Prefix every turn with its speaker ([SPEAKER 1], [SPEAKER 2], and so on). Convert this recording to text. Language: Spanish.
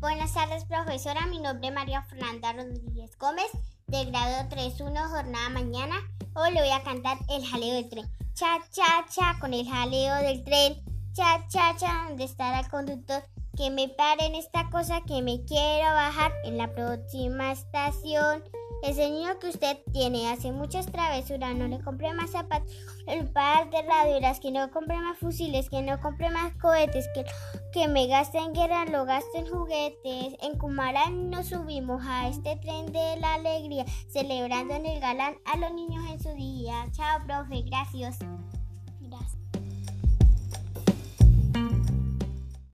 [SPEAKER 1] Buenas tardes, profesora. Mi nombre es María Fernanda Rodríguez Gómez, de grado 3.1, jornada mañana. Hoy le voy a cantar el jaleo del tren. Cha, cha, cha, con el jaleo del tren. Cha, cha, cha, ¿dónde estará el conductor? Que me pare en esta cosa que me quiero bajar en la próxima estación. Ese niño que usted tiene hace muchas travesuras, no le compre más zapatos, el par de herraduras, que no compre más fusiles, que no compre más cohetes, que, que me gaste en guerra, lo gaste en juguetes. En Cumarán nos subimos a este tren de la alegría, celebrando en el galán a los niños en su día. Chao, profe, gracias. Gracias.